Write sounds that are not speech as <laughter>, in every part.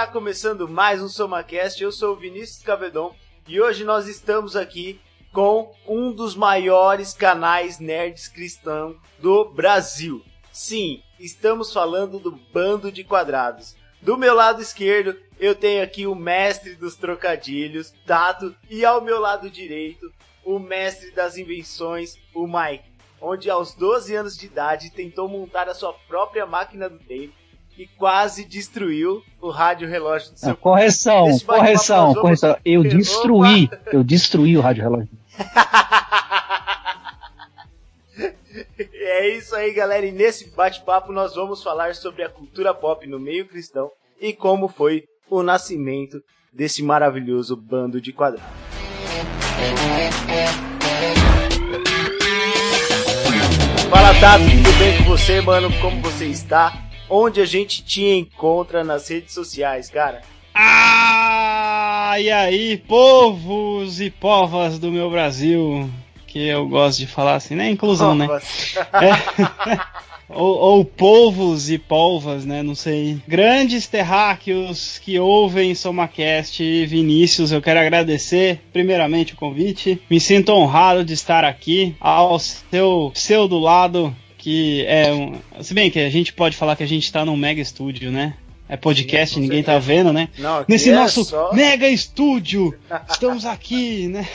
Está começando mais um SomaCast, eu sou o Vinícius Cavedon e hoje nós estamos aqui com um dos maiores canais nerds cristãos do Brasil. Sim, estamos falando do Bando de Quadrados. Do meu lado esquerdo, eu tenho aqui o mestre dos trocadilhos, Tato, e ao meu lado direito, o mestre das invenções, o Mike, onde aos 12 anos de idade tentou montar a sua própria máquina do tempo e quase destruiu o rádio relógio do seu Não, correção, correção, correção. Eu destruí, eu destruí o rádio relógio. <laughs> é isso aí, galera. E nesse bate-papo nós vamos falar sobre a cultura pop no meio cristão e como foi o nascimento desse maravilhoso bando de quadrados. Fala Tato, tudo bem com você, mano? Como você está? Onde a gente te encontra nas redes sociais, cara? Ah, e aí, povos e povas do meu Brasil, que eu gosto de falar assim, né? Inclusão, né? É. <laughs> ou, ou povos e polvas, né? Não sei. Grandes terráqueos que ouvem SomaCast e Vinícius, eu quero agradecer primeiramente o convite. Me sinto honrado de estar aqui ao seu, seu do lado que é um. Se bem que a gente pode falar que a gente tá num mega estúdio, né? É podcast, Sim, ninguém tá vendo, né? Não, Nesse é nosso só... mega estúdio, estamos aqui, né?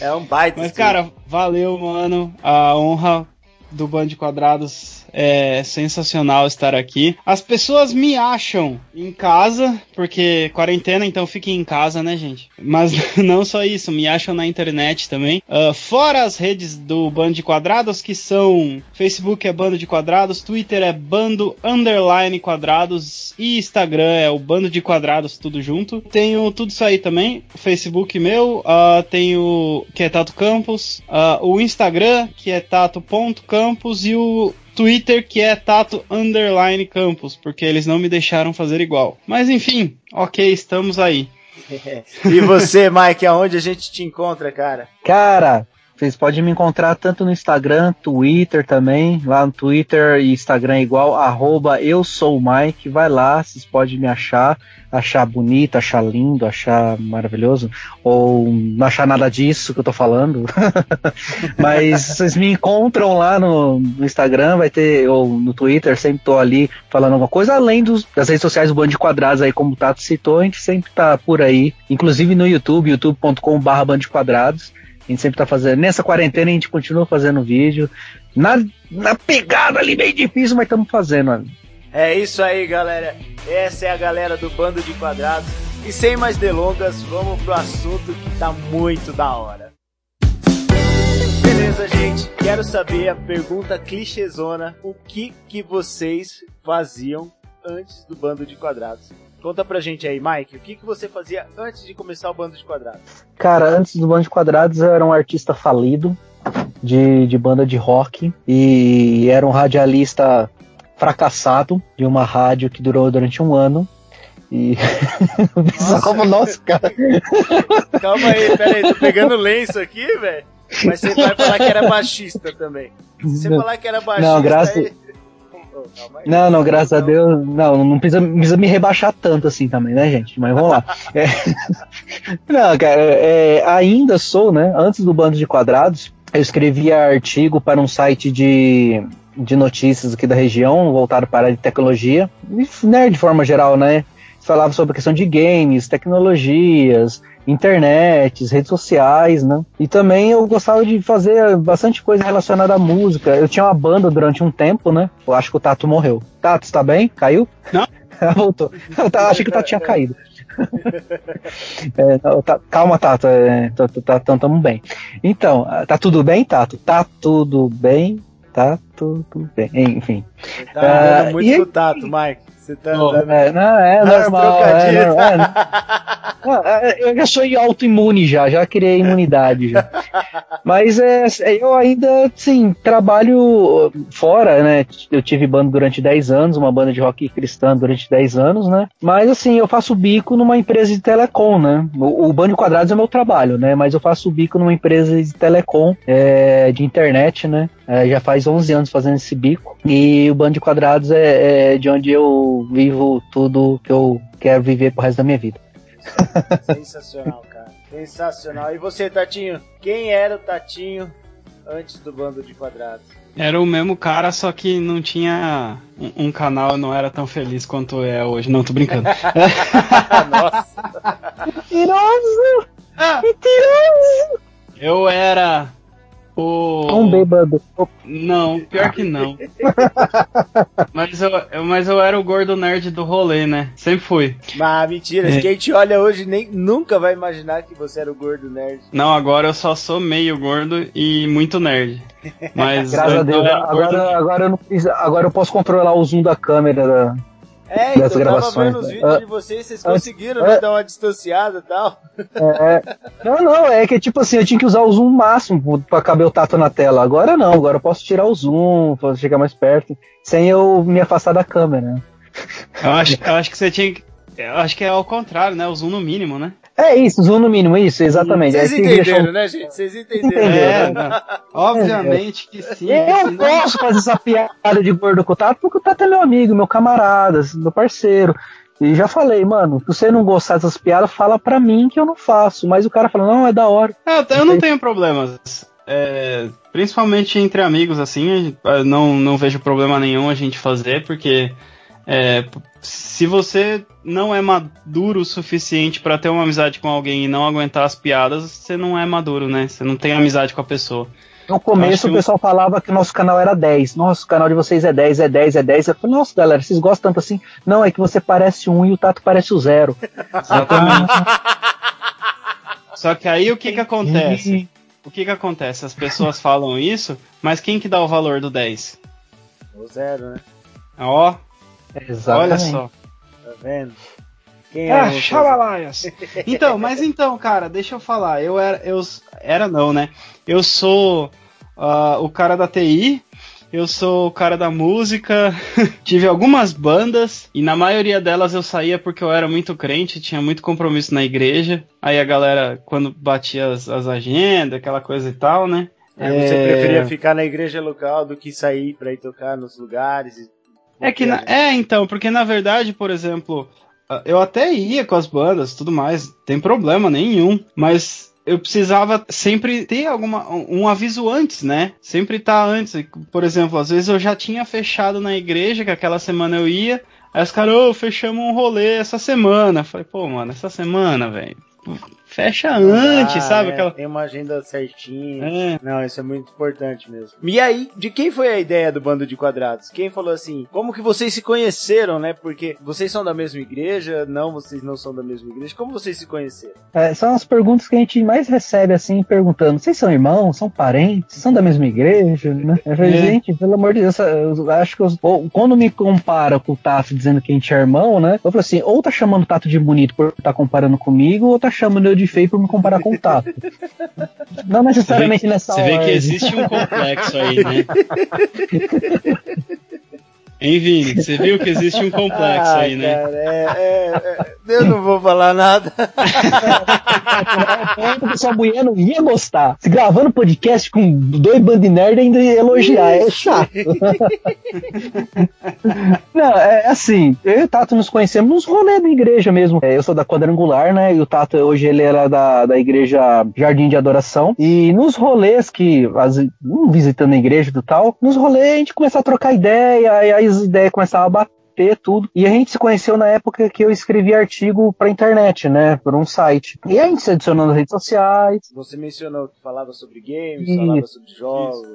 É um baita. Mas, cara, valeu, mano. A honra do Band de Quadrados é sensacional estar aqui. As pessoas me acham em casa, porque quarentena, então fiquem em casa, né, gente? Mas <laughs> não só isso, me acham na internet também. Uh, fora as redes do Bando de Quadrados, que são Facebook é Bando de Quadrados, Twitter é Bando Underline Quadrados e Instagram é o Bando de Quadrados, tudo junto. Tenho tudo isso aí também. Facebook meu, uh, tenho que é Tato Campos, uh, o Instagram, que é tato.campos e o Twitter que é Tato Underline Campus, porque eles não me deixaram fazer igual. Mas enfim, ok, estamos aí. <laughs> e você, Mike, aonde a gente te encontra, cara? Cara, vocês podem me encontrar tanto no Instagram, Twitter também. Lá no Twitter e Instagram é igual, arroba eu sou Mike. Vai lá, vocês podem me achar, achar bonito, achar lindo, achar maravilhoso. Ou não achar nada disso que eu tô falando. <laughs> Mas vocês me encontram lá no, no, Instagram, vai ter, ou no Twitter, sempre tô ali falando alguma coisa, além dos, das redes sociais do Bando de Quadrados aí, como o Tato citou, a gente sempre tá por aí. Inclusive no YouTube, youtube.com.br Bando de Quadrados. A gente sempre tá fazendo. Nessa quarentena a gente continua fazendo vídeo. Na, na pegada ali, bem difícil, mas estamos fazendo. É isso aí, galera. Essa é a galera do Bando de Quadrados. E sem mais delongas, vamos pro assunto que tá muito da hora. Beleza, gente. Quero saber a pergunta clichêzona. O que que vocês faziam antes do Bando de Quadrados? Conta pra gente aí, Mike, o que, que você fazia antes de começar o Bando de Quadrados? Cara, antes do Bando de Quadrados eu era um artista falido de, de banda de rock e era um radialista fracassado de uma rádio que durou durante um ano. E. <laughs> Nossa. como nosso, cara. Calma aí, pera aí, tô pegando lenço aqui, velho. Mas você vai falar que era baixista também. Se você falar que era baixista. Não, graças. Aí... Não, não, graças a Deus. Não, não precisa, precisa me rebaixar tanto assim também, né, gente? Mas vamos lá. <laughs> É, não, cara, é, ainda sou, né? Antes do Bando de Quadrados, eu escrevia artigo para um site de, de notícias aqui da região, voltado para a área de tecnologia, né, de forma geral, né? Falava sobre a questão de games, tecnologias, internet, redes sociais, né? E também eu gostava de fazer bastante coisa relacionada à música. Eu tinha uma banda durante um tempo, né? Eu acho que o Tato morreu. Tato, está bem? Caiu? Não. <laughs> Voltou. Eu achei que o Tato tinha caído. <laughs> é, tá, calma, Tato. É, tá, tá, tá, tamo bem. Então, tá tudo bem, Tato? Tá tudo bem? Tá tudo bem. Enfim. Tá uh, muito e... Tato, Mike. Você tá andando... é, não, é normal. É, é, Ah, <laughs> é, eu já sou autoimune já, já criei imunidade já. Mas é, eu ainda, sim, trabalho fora, né? Eu tive banda durante 10 anos, uma banda de rock cristã durante 10 anos, né? Mas assim, eu faço bico numa empresa de telecom, né? O, o Bando Quadrados é meu trabalho, né? Mas eu faço bico numa empresa de telecom, é, de internet, né? É, já faz 11 anos fazendo esse bico. E o Bando de Quadrados é, é de onde eu vivo tudo que eu quero viver pro resto da minha vida. Sensacional, cara. Sensacional. E você, Tatinho? Quem era o Tatinho antes do bando de quadrados? Era o mesmo cara, só que não tinha um, um canal, não era tão feliz quanto é hoje. Não, tô brincando. <laughs> <laughs> Nossa! Mentiroso! Mentiroso! Eu era o... Um bêbado. Não, pior que não. <laughs> mas, eu, mas eu era o gordo nerd do rolê, né? Sempre fui. Mas mentira, é. quem te olha hoje nem, nunca vai imaginar que você era o gordo nerd. Não, agora eu só sou meio gordo e muito nerd. <laughs> Mas Graças a Deus, agora, agora, eu não, agora eu posso controlar o zoom da câmera da, é, então, eu tava vendo os vídeos uh, de vocês, vocês conseguiram, uh, né, dar uma distanciada e tal. É, não, não, é que tipo assim, eu tinha que usar o zoom máximo pra caber o tato na tela. Agora não, agora eu posso tirar o zoom, posso chegar mais perto, sem eu me afastar da câmera. Eu acho, eu acho que você tinha que. Eu acho que é ao contrário, né? O zoom no mínimo, né? É isso, zoom no mínimo, isso, exatamente. Vocês entenderam, né, gente? Vocês entenderam. É, né? Obviamente que sim. Eu posso fazer essa piada de gordo com o Tato, porque o Tato é meu amigo, meu camarada, meu parceiro. E já falei, mano, se você não gostar dessas piadas, fala pra mim que eu não faço. Mas o cara fala, não, é da hora. É, eu não tenho problemas. É, principalmente entre amigos, assim, não, não vejo problema nenhum a gente fazer, porque é, se você não é maduro o suficiente para ter uma amizade com alguém e não aguentar as piadas, você não é maduro, né? Você não tem amizade com a pessoa. No começo o pessoal falava que o nosso canal era 10. Nossa, o canal de vocês é 10, é 10, é 10. Eu falei, nossa, galera, vocês gostam tanto assim? Não, é que você parece um e o Tato parece o zero. Exatamente. <laughs> Só que aí o que que acontece? O que que acontece? As pessoas falam isso, mas quem que dá o valor do 10? O zero, né? Ó, Exatamente. Olha só. Tá vendo? Quem é ah, Chabalaias. <laughs> então, mas então, cara, deixa eu falar. Eu era, eu era não, né? Eu sou uh, o cara da TI. Eu sou o cara da música, <laughs> tive algumas bandas e na maioria delas eu saía porque eu era muito crente, tinha muito compromisso na igreja. Aí a galera, quando batia as, as agendas, aquela coisa e tal, né? É, você é... preferia ficar na igreja local do que sair para ir tocar nos lugares e é que na, é então, porque na verdade, por exemplo, eu até ia com as bandas, tudo mais, tem problema nenhum, mas eu precisava sempre ter alguma um aviso antes, né? Sempre estar tá antes. Por exemplo, às vezes eu já tinha fechado na igreja que aquela semana eu ia, aí os caras, ô, oh, fechamos um rolê essa semana. Eu falei, pô, mano, essa semana, velho fecha antes, sabe? É, Aquela... Tem uma agenda certinha. É. Não, isso é muito importante mesmo. E aí, de quem foi a ideia do Bando de Quadrados? Quem falou assim, como que vocês se conheceram, né? Porque vocês são da mesma igreja, não, vocês não são da mesma igreja. Como vocês se conheceram? É, são as perguntas que a gente mais recebe, assim, perguntando, vocês são irmãos, são parentes, são da mesma igreja, né? Eu falei, é. gente, pelo amor de Deus, eu acho que eu, quando me compara com o Tato dizendo que a gente é irmão, né? Eu falo assim, ou tá chamando o Tato de bonito por estar tá comparando comigo, ou tá chamando eu de feio por me comparar com o Tato. Não necessariamente você nessa Você vê que existe um complexo aí, né? <laughs> Hein, Vini? Você viu que existe um complexo ah, aí, né? Cara, é, é, é, eu não vou falar nada. <laughs> o pessoal mulher não ia gostar. Se gravando podcast com dois band nerd ainda ia elogiar. É chato. <laughs> não, é assim, eu e o Tato nos conhecemos nos rolês da igreja mesmo. É, eu sou da quadrangular, né? E o Tato hoje ele era da, da igreja Jardim de Adoração. E nos rolês que, as, visitando a igreja e tal, nos rolês a gente começou a trocar ideia, e aí as ideias começavam a bater tudo. E a gente se conheceu na época que eu escrevi artigo pra internet, né? Por um site. E a gente se adicionou nas redes sociais. Você mencionou que falava sobre games, Isso. falava sobre jogos.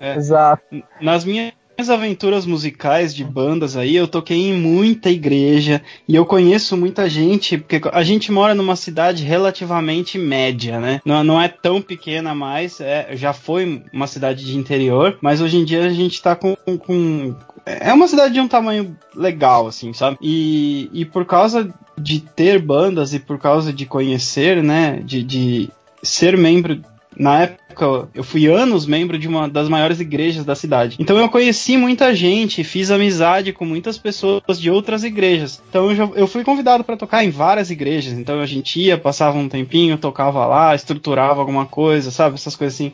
É. Exato. Nas minhas aventuras musicais de bandas aí, eu toquei em muita igreja e eu conheço muita gente, porque a gente mora numa cidade relativamente média, né? Não, não é tão pequena mais, é, já foi uma cidade de interior, mas hoje em dia a gente tá com, com é uma cidade de um tamanho legal, assim, sabe? E, e por causa de ter bandas e por causa de conhecer, né? De, de ser membro na época, eu fui anos membro de uma das maiores igrejas da cidade. Então eu conheci muita gente, fiz amizade com muitas pessoas de outras igrejas. Então eu, já, eu fui convidado para tocar em várias igrejas. Então a gente ia, passava um tempinho, tocava lá, estruturava alguma coisa, sabe? Essas coisas assim.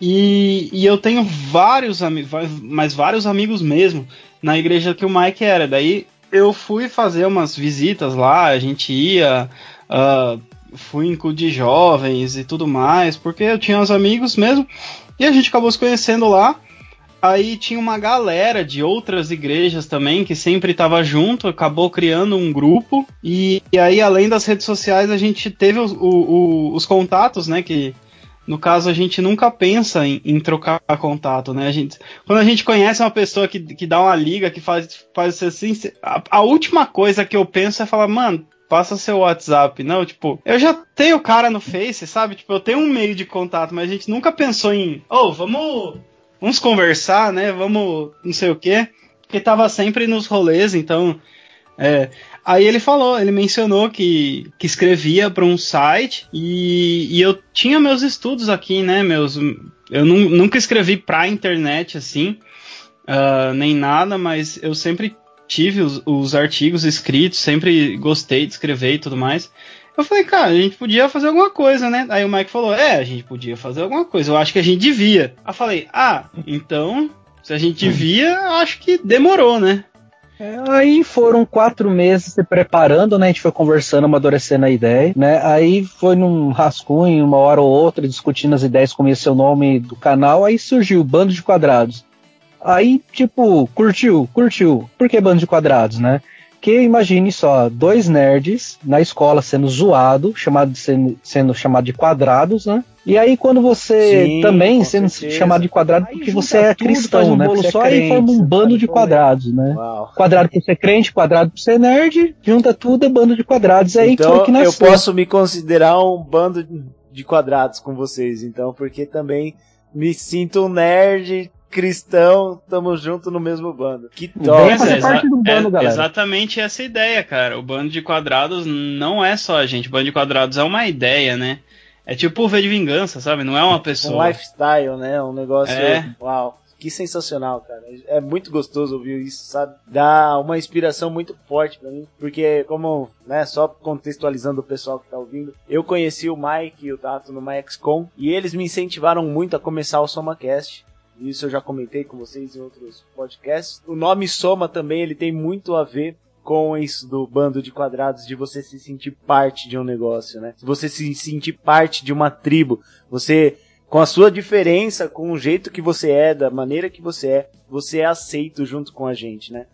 E, e eu tenho vários amigos, mas vários amigos mesmo, na igreja que o Mike era. Daí eu fui fazer umas visitas lá, a gente ia. Uh, fui em clube de jovens e tudo mais, porque eu tinha uns amigos mesmo, e a gente acabou se conhecendo lá. Aí tinha uma galera de outras igrejas também que sempre estava junto, acabou criando um grupo. E, e, aí, além das redes sociais, a gente teve o, o, os contatos, né? Que no caso a gente nunca pensa em, em, trocar contato, né? A gente, quando a gente conhece uma pessoa que, que dá uma liga, que faz, faz assim, a, a última coisa que eu penso é falar, mano, passa seu WhatsApp. Não, tipo, eu já tenho o cara no Face, sabe? Tipo, eu tenho um meio de contato, mas a gente nunca pensou em, oh, vamos, vamos conversar, né? Vamos, não sei o quê. Porque tava sempre nos rolês, então. É. Aí ele falou, ele mencionou que, que escrevia para um site e, e eu tinha meus estudos aqui, né? Meus, eu nunca escrevi pra internet assim, uh, nem nada, mas eu sempre tive os, os artigos escritos, sempre gostei de escrever e tudo mais. Eu falei, cara, a gente podia fazer alguma coisa, né? Aí o Mike falou, é, a gente podia fazer alguma coisa. Eu acho que a gente devia. Aí eu falei, ah, então, se a gente devia, acho que demorou, né? É, aí foram quatro meses se preparando, né? A gente foi conversando, amadurecendo a ideia, né? Aí foi num rascunho, uma hora ou outra, discutindo as ideias, como ia ser o nome do canal. Aí surgiu Bando de Quadrados. Aí, tipo, curtiu, curtiu. Por que bando de quadrados, né? Que imagine só, dois nerds na escola sendo zoado, chamado, sendo, sendo chamado de quadrados, né? E aí quando você Sim, também sendo certeza. chamado de quadrado aí porque você é cristão, um né? Você é só é crente, aí forma um bando de quadrados, né? Uau. Quadrado por ser crente, quadrado por ser nerd, junta tudo é bando de quadrados. É aí então, que nasceu. eu posso me considerar um bando de quadrados com vocês, então, porque também me sinto um nerd cristão, tamo junto no mesmo bando. Que top! é, parte do bando, é, galera. Exatamente essa ideia, cara. O bando de quadrados não é só a gente. O bando de quadrados é uma ideia, né? É tipo o V de Vingança, sabe? Não é uma pessoa. Um lifestyle, né? Um negócio. É. Uau. Que sensacional, cara. É muito gostoso ouvir isso, sabe? Dá uma inspiração muito forte para mim, porque como, né, só contextualizando o pessoal que tá ouvindo, eu conheci o Mike e o Tato no MyXCon e eles me incentivaram muito a começar o SomaCast. Isso eu já comentei com vocês em outros podcasts. O nome Soma também ele tem muito a ver com isso do bando de quadrados, de você se sentir parte de um negócio, né? Você se sentir parte de uma tribo. Você, com a sua diferença, com o jeito que você é, da maneira que você é, você é aceito junto com a gente, né?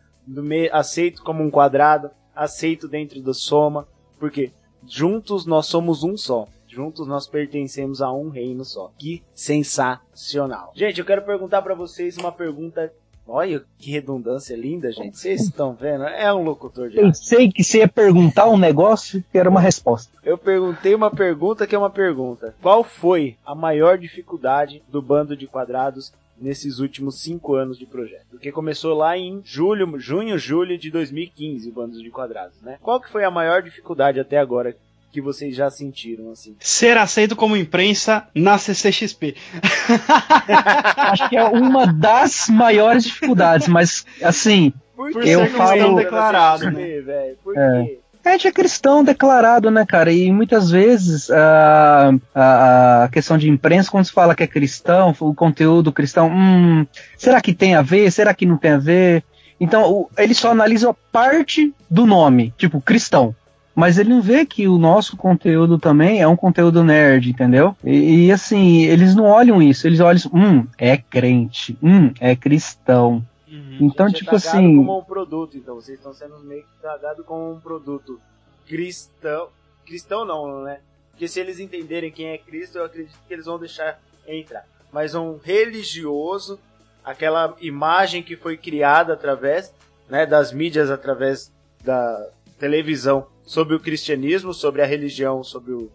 Aceito como um quadrado, aceito dentro do soma, porque juntos nós somos um só. Juntos nós pertencemos a um reino só. Que sensacional. Gente, eu quero perguntar para vocês uma pergunta Olha que redundância linda, gente. Vocês estão vendo? É um locutor de Pensei que você ia perguntar um negócio que era uma resposta. Eu perguntei uma pergunta que é uma pergunta. Qual foi a maior dificuldade do bando de quadrados nesses últimos cinco anos de projeto? Porque começou lá em julho, junho, julho de 2015 o bando de quadrados, né? Qual que foi a maior dificuldade até agora que vocês já sentiram, assim? Ser aceito como imprensa na CCXP. <laughs> Acho que é uma das maiores dificuldades, mas assim, Por eu falo declarado, né? Por é. quê? A gente é cristão declarado, né, cara? E muitas vezes a, a, a, questão de imprensa, quando se fala que é cristão, o conteúdo cristão, hum, será que tem a ver? Será que não tem a ver? Então, o, eles só analisam a parte do nome, tipo, cristão mas ele não vê que o nosso conteúdo também é um conteúdo nerd, entendeu? E, e assim, eles não olham isso, eles olham, hum, é crente, hum, é cristão. Uhum. Então, tipo é assim. como um produto, então, vocês estão sendo meio que tragados como um produto cristão. Cristão não, né? Porque se eles entenderem quem é Cristo, eu acredito que eles vão deixar entrar. Mas um religioso aquela imagem que foi criada através né, das mídias, através da televisão sobre o cristianismo, sobre a religião, sobre o,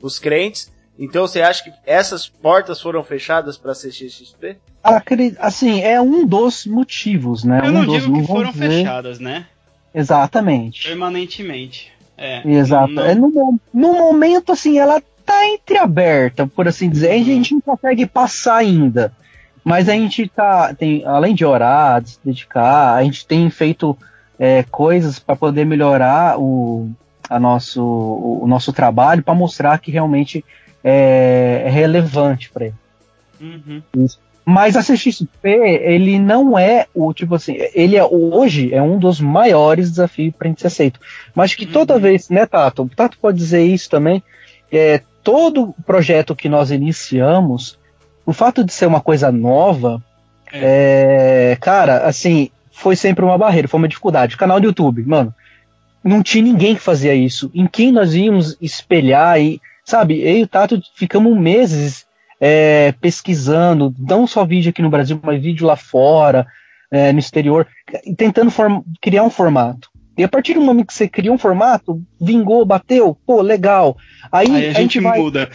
os crentes. Então você acha que essas portas foram fechadas para a CXXP? Assim, é um dos motivos, né? Eu um não dos, digo que foram dizer... fechadas, né? Exatamente. Permanentemente. É. Exato. Não... É no, no momento, assim, ela tá entreaberta, por assim dizer. Uhum. A gente não consegue passar ainda. Mas a gente tá, tem, além de orar, de se dedicar, a gente tem feito é, coisas para poder melhorar o, a nosso, o, o nosso trabalho, para mostrar que realmente é, é relevante para ele. Uhum. Mas a CXP, ele não é o tipo assim, ele é hoje é um dos maiores desafios para a gente ser aceito. Mas que toda uhum. vez, né, Tato? O Tato pode dizer isso também. É, todo projeto que nós iniciamos, o fato de ser uma coisa nova, é. É, cara, assim, foi sempre uma barreira, foi uma dificuldade. Canal do YouTube, mano, não tinha ninguém que fazia isso. Em quem nós íamos espelhar e, sabe, eu e o Tato ficamos meses é, pesquisando, não só vídeo aqui no Brasil, mas vídeo lá fora, é, no exterior, tentando criar um formato. E a partir do momento que você cria um formato, vingou, bateu, pô, legal. Aí, Aí a, a, gente, vai, muda.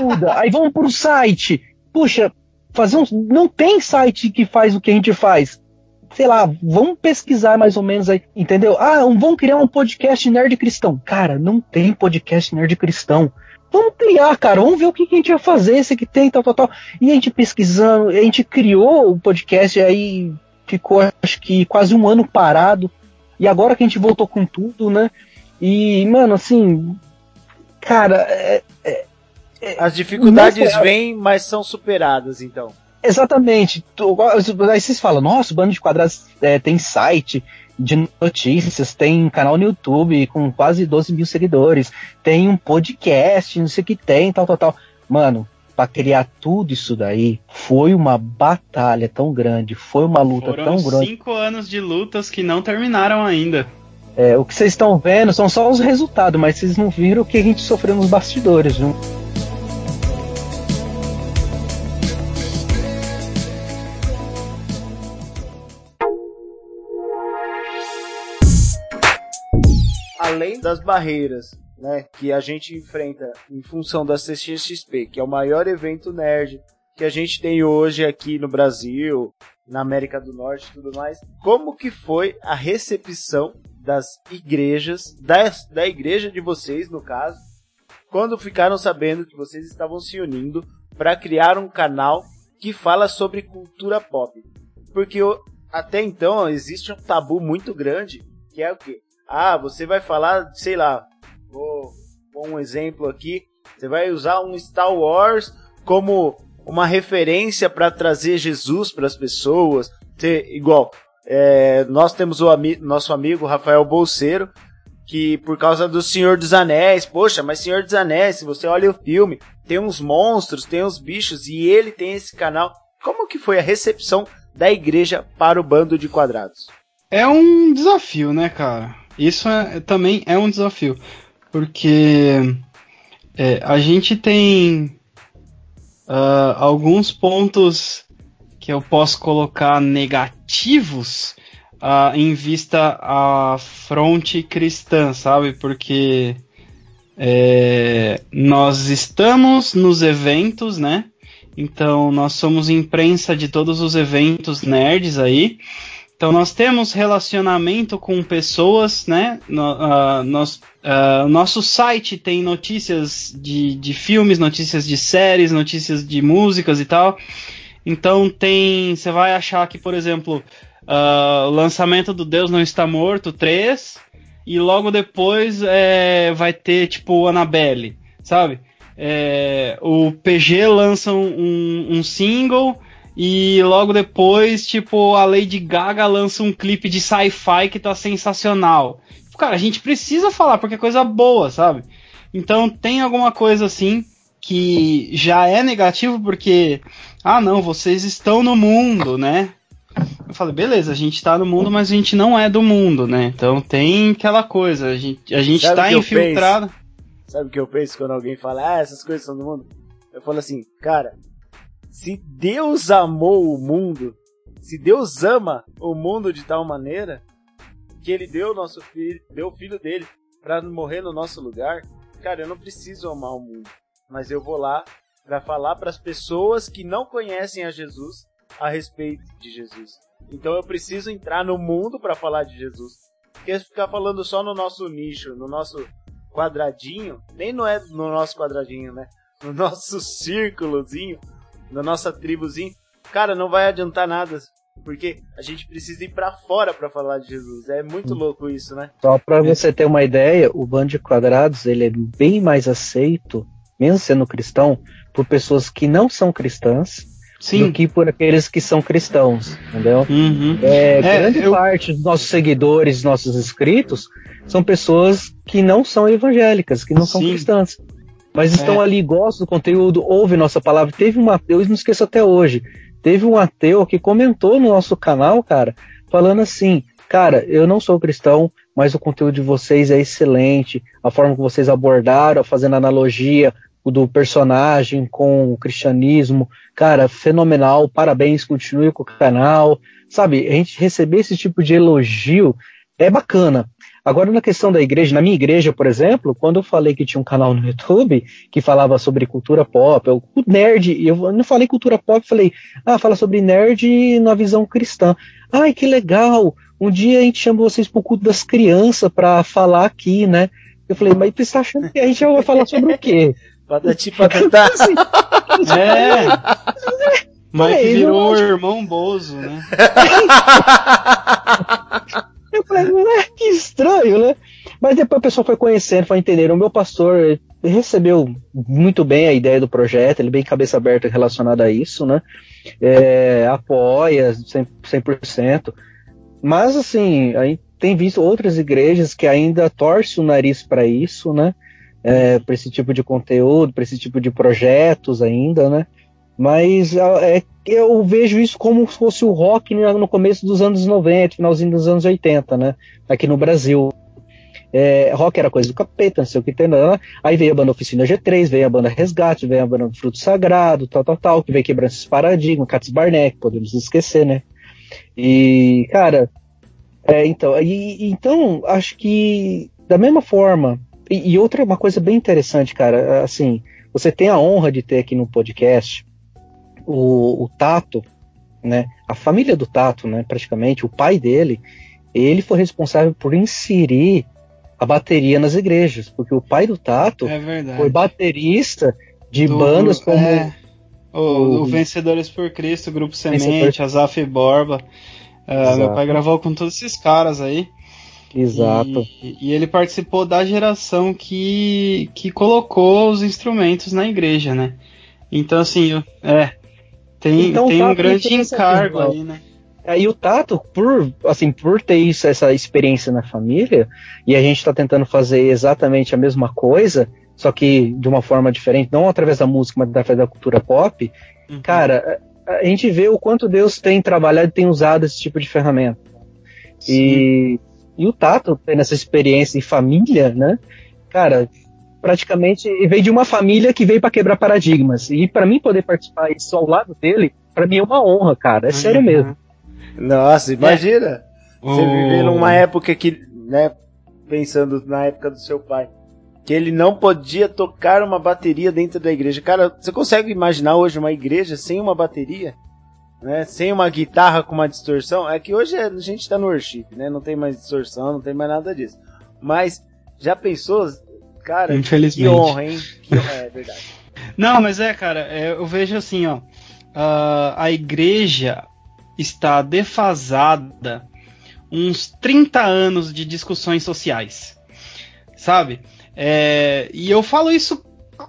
muda. Aí vamos pro site. Puxa, fazer um, não tem site que faz o que a gente faz. Sei lá, vamos pesquisar mais ou menos aí, entendeu? Ah, vamos criar um podcast nerd cristão. Cara, não tem podcast nerd cristão. Vamos criar, cara, vamos ver o que, que a gente vai fazer, esse que tem, tal, tal, tal. E a gente pesquisando, a gente criou o podcast aí ficou acho que quase um ano parado. E agora que a gente voltou com tudo, né? E, mano, assim. Cara. É, é, é As dificuldades vêm, mas são superadas, então. Exatamente. Aí vocês falam, nossa, o Bando de Quadrados é, tem site de notícias, tem canal no YouTube com quase 12 mil seguidores, tem um podcast, não sei o que tem, tal, tal, tal. Mano, para criar tudo isso daí foi uma batalha tão grande, foi uma luta Foram tão grande. cinco anos de lutas que não terminaram ainda. É, o que vocês estão vendo são só os resultados, mas vocês não viram o que a gente sofreu nos bastidores, viu? Além das barreiras né, que a gente enfrenta em função da CXXP, que é o maior evento nerd que a gente tem hoje aqui no Brasil, na América do Norte e tudo mais. Como que foi a recepção das igrejas, da, da igreja de vocês, no caso, quando ficaram sabendo que vocês estavam se unindo para criar um canal que fala sobre cultura pop? Porque até então existe um tabu muito grande, que é o quê? Ah, você vai falar, sei lá, Vou pôr um exemplo aqui. Você vai usar um Star Wars como uma referência para trazer Jesus para as pessoas. Igual, é, nós temos o ami nosso amigo Rafael Bolseiro, que por causa do Senhor dos Anéis, poxa, mas Senhor dos Anéis, se você olha o filme, tem uns monstros, tem uns bichos, e ele tem esse canal. Como que foi a recepção da igreja para o bando de quadrados? É um desafio, né, cara? Isso é, também é um desafio porque é, a gente tem uh, alguns pontos que eu posso colocar negativos uh, em vista à fronte cristã, sabe? Porque é, nós estamos nos eventos, né? Então nós somos imprensa de todos os eventos nerds aí. Então nós temos relacionamento com pessoas, né? No, uh, nós, uh, nosso site tem notícias de, de filmes, notícias de séries, notícias de músicas e tal. Então tem. Você vai achar que, por exemplo, uh, lançamento do Deus Não Está Morto 3, e logo depois é, vai ter tipo Annabelle, sabe? É, o PG lança um, um single e logo depois, tipo, a Lady Gaga lança um clipe de sci-fi que tá sensacional. Cara, a gente precisa falar porque é coisa boa, sabe? Então tem alguma coisa assim que já é negativo porque, ah não, vocês estão no mundo, né? Eu falei, beleza, a gente tá no mundo, mas a gente não é do mundo, né? Então tem aquela coisa, a gente, a gente tá infiltrado. Sabe o que eu penso quando alguém fala, ah, essas coisas são do mundo? Eu falo assim, cara, se Deus amou o mundo, se Deus ama o mundo de tal maneira que ele deu nosso filho, deu o filho dele para morrer no nosso lugar, cara, eu não preciso amar o mundo, mas eu vou lá para falar para as pessoas que não conhecem a Jesus a respeito de Jesus. Então eu preciso entrar no mundo para falar de Jesus. Porque ficar falando só no nosso nicho, no nosso quadradinho, nem não é no nosso quadradinho, né? No <laughs> nosso círculozinho, na nossa tribuzinho, cara, não vai adiantar nada. Porque a gente precisa ir para fora para falar de Jesus. É muito hum. louco isso, né? Só para você ter uma ideia, o Bando de Quadrados ele é bem mais aceito, mesmo sendo cristão, por pessoas que não são cristãs Sim. do que por aqueles que são cristãos, entendeu? Uhum. É, é, grande eu... parte dos nossos seguidores, nossos inscritos, são pessoas que não são evangélicas, que não Sim. são cristãs. Mas estão é. ali, gostam do conteúdo, ouvem nossa palavra. Teve um ateu, eu não esqueço até hoje, teve um ateu que comentou no nosso canal, cara, falando assim, cara, eu não sou cristão, mas o conteúdo de vocês é excelente, a forma que vocês abordaram, fazendo analogia do personagem com o cristianismo, cara, fenomenal, parabéns, continue com o canal, sabe? A gente receber esse tipo de elogio é bacana. Agora, na questão da igreja, na minha igreja, por exemplo, quando eu falei que tinha um canal no YouTube que falava sobre cultura pop, eu, o nerd, eu não falei cultura pop, falei, ah, fala sobre nerd na visão cristã. Ai, que legal! Um dia a gente chama vocês pro culto das crianças para falar aqui, né? Eu falei, mas você tá achando que a gente vai falar sobre o quê? Patati patatá. <laughs> é. Mike é, virou o irmão Bozo, né? <laughs> eu falei, né, que estranho, né? Mas depois a pessoa foi conhecendo, foi entendendo. O meu pastor recebeu muito bem a ideia do projeto, ele é bem cabeça aberta relacionado a isso, né? É, apoia 100%, 100%. Mas, assim, a gente tem visto outras igrejas que ainda torcem o nariz para isso, né? é, para esse tipo de conteúdo, para esse tipo de projetos ainda, né? Mas é, eu vejo isso como se fosse o rock no começo dos anos 90, finalzinho dos anos 80, né? Aqui no Brasil. É, rock era coisa do capeta, não sei o que tem. Né? Aí veio a banda Oficina G3, veio a banda Resgate, veio a banda Fruto Sagrado, tal, tal, tal, que veio quebrando esses paradigmas, Cats Barneck, podemos esquecer, né? E, cara, é, então, e, então, acho que da mesma forma e, e, outra uma coisa bem interessante, cara, assim, você tem a honra de ter aqui no podcast o, o Tato, né? A família do Tato, né? Praticamente, o pai dele, ele foi responsável por inserir a bateria nas igrejas, porque o pai do Tato é foi baterista de do, bandas como é, o, o, Vencedores por Cristo, Grupo Semente, Azaf Borba. Uh, meu pai gravou com todos esses caras aí. Exato. E, e, ele participou da geração que, que colocou os instrumentos na igreja, né? Então, assim, é. Tem, então, tem um grande encargo aí, né? Aí o Tato, por, assim, por ter isso, essa experiência na família, e a gente está tentando fazer exatamente a mesma coisa, só que de uma forma diferente, não através da música, mas através da cultura pop, uhum. cara, a gente vê o quanto Deus tem trabalhado e tem usado esse tipo de ferramenta. Sim. E e o Tato, tendo essa experiência em família, né? Cara, praticamente veio de uma família que veio para quebrar paradigmas. E para mim poder participar isso ao lado dele, para mim é uma honra, cara. É uhum. sério mesmo. Nossa, imagina. É. Você viver numa época que, né, pensando na época do seu pai, que ele não podia tocar uma bateria dentro da igreja. Cara, você consegue imaginar hoje uma igreja sem uma bateria? né? Sem uma guitarra com uma distorção. É que hoje a gente tá no worship, né? Não tem mais distorção, não tem mais nada disso. Mas já pensou, cara? Infelizmente. Que honra, hein? Que honra, é verdade. <laughs> Não, mas é, cara, é, eu vejo assim, ó. Uh, a igreja está defasada uns 30 anos de discussões sociais. Sabe? É, e eu falo isso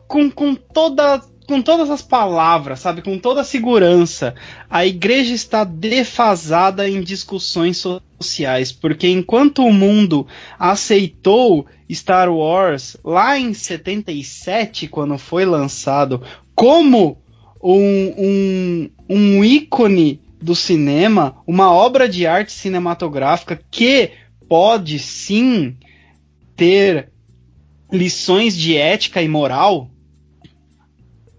com, com toda com todas as palavras, sabe, com toda a segurança, a igreja está defasada em discussões sociais, porque enquanto o mundo aceitou Star Wars lá em 77, quando foi lançado, como um, um, um ícone do cinema, uma obra de arte cinematográfica que pode sim ter lições de ética e moral,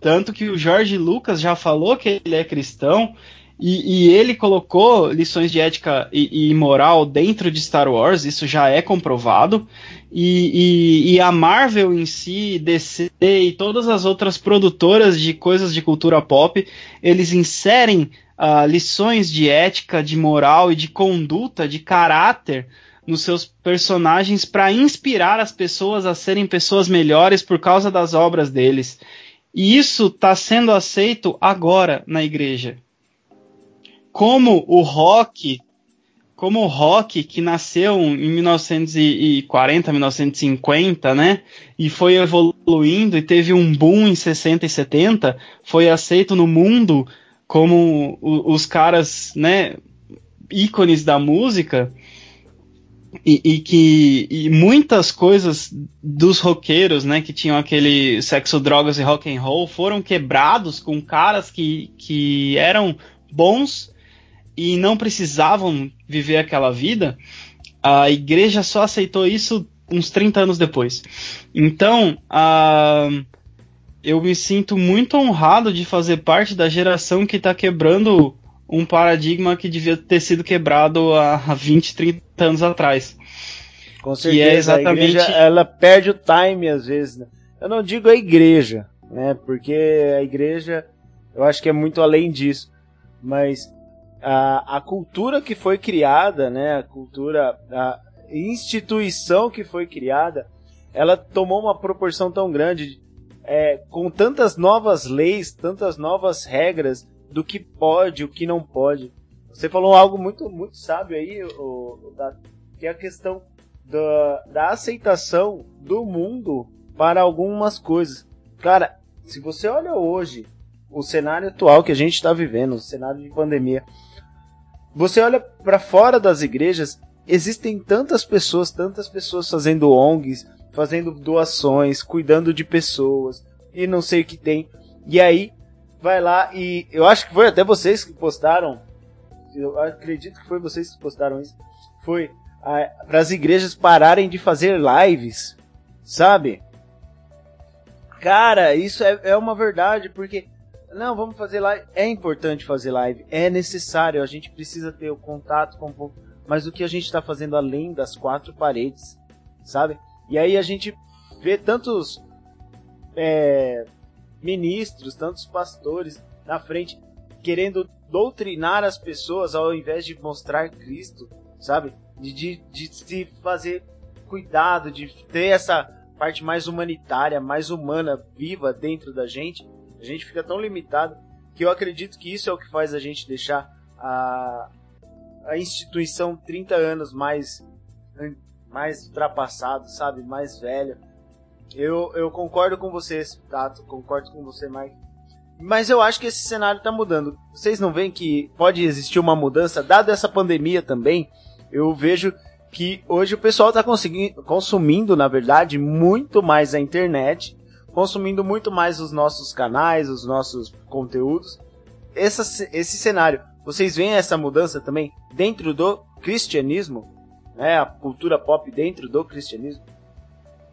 Tanto que o Jorge Lucas já falou que ele é cristão e, e ele colocou lições de ética e, e, moral dentro de Star Wars, isso já é comprovado. E, e, a Marvel em si, DC e todas as outras produtoras de coisas de cultura pop, eles inserem uh, lições de ética, de moral e de conduta, de caráter nos seus personagens para inspirar as pessoas a serem pessoas melhores por causa das obras deles. E isso está sendo aceito agora na igreja. Como o rock, como o rock que nasceu em 1940, 1950, né, e foi evoluindo e teve um boom em 60 e 70, foi aceito no mundo como os caras, né, ícones da música. E, e, que e muitas coisas dos roqueiros, né, que tinham aquele sexo, drogas e rock and roll, foram quebrados com caras que, que eram bons e não precisavam viver aquela vida. A igreja só aceitou isso uns 30 anos depois. Então, uh, eu me sinto muito honrado de fazer parte da geração que está quebrando um paradigma que devia ter sido quebrado há 20, 30 anos atrás. Com certeza, é exatamente... a igreja ela perde o time às vezes. Né? Eu não digo a igreja, né? Porque a igreja, eu acho que é muito além disso. Mas a, a cultura que foi criada, né? A cultura, a instituição que foi criada, ela tomou uma proporção tão grande, é, com tantas novas leis, tantas novas regras, do que pode, o que não pode. Você falou algo muito, muito sábio aí, o, da, que é a questão da, da aceitação do mundo para algumas coisas. Cara, se você olha hoje o cenário atual que a gente está vivendo, o cenário de pandemia, você olha para fora das igrejas, existem tantas pessoas, tantas pessoas fazendo ONGs, fazendo doações, cuidando de pessoas e não sei o que tem. E aí vai lá e eu acho que foi até vocês que postaram, eu acredito que foi vocês que postaram isso, foi para as igrejas pararem de fazer lives, sabe? Cara, isso é, é uma verdade, porque não, vamos fazer live. É importante fazer live, é necessário, a gente precisa ter o contato com o povo, mas o que a gente está fazendo além das quatro paredes, sabe? E aí a gente vê tantos é, ministros, tantos pastores na frente querendo doutrinar as pessoas ao invés de mostrar Cristo, sabe? De, de, de se fazer cuidado, de ter essa parte mais humanitária, mais humana, viva dentro da gente. A gente fica tão limitado que eu acredito que isso é o que faz a gente deixar a, a instituição 30 anos mais, mais ultrapassado, sabe? Mais velho eu, eu concordo com vocês, Tato, concordo com você, Mike. Mas eu acho que esse cenário está mudando. Vocês não veem que pode existir uma mudança, dado essa pandemia também? Eu vejo que hoje o pessoal está consumindo, na verdade, muito mais a internet, consumindo muito mais os nossos canais, os nossos conteúdos. Essa, esse cenário, vocês veem essa mudança também dentro do cristianismo? Né? A cultura pop dentro do cristianismo?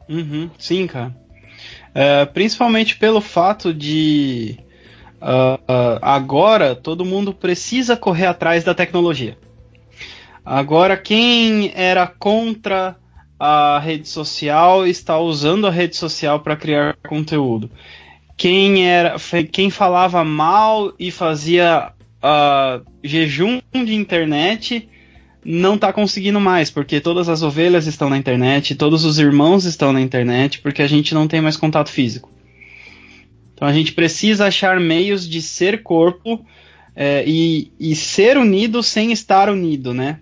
Uhum, sim, cara. É, principalmente pelo fato de uh, uh, agora todo mundo precisa correr atrás da tecnologia. Agora, quem era contra a rede social está usando a rede social para criar conteúdo. Quem era, quem falava mal e fazia uh, jejum de internet não está conseguindo mais, porque todas as ovelhas estão na internet, todos os irmãos estão na internet, porque a gente não tem mais contato físico. Então a gente precisa achar meios de ser corpo é, e, e ser unido sem estar unido, né?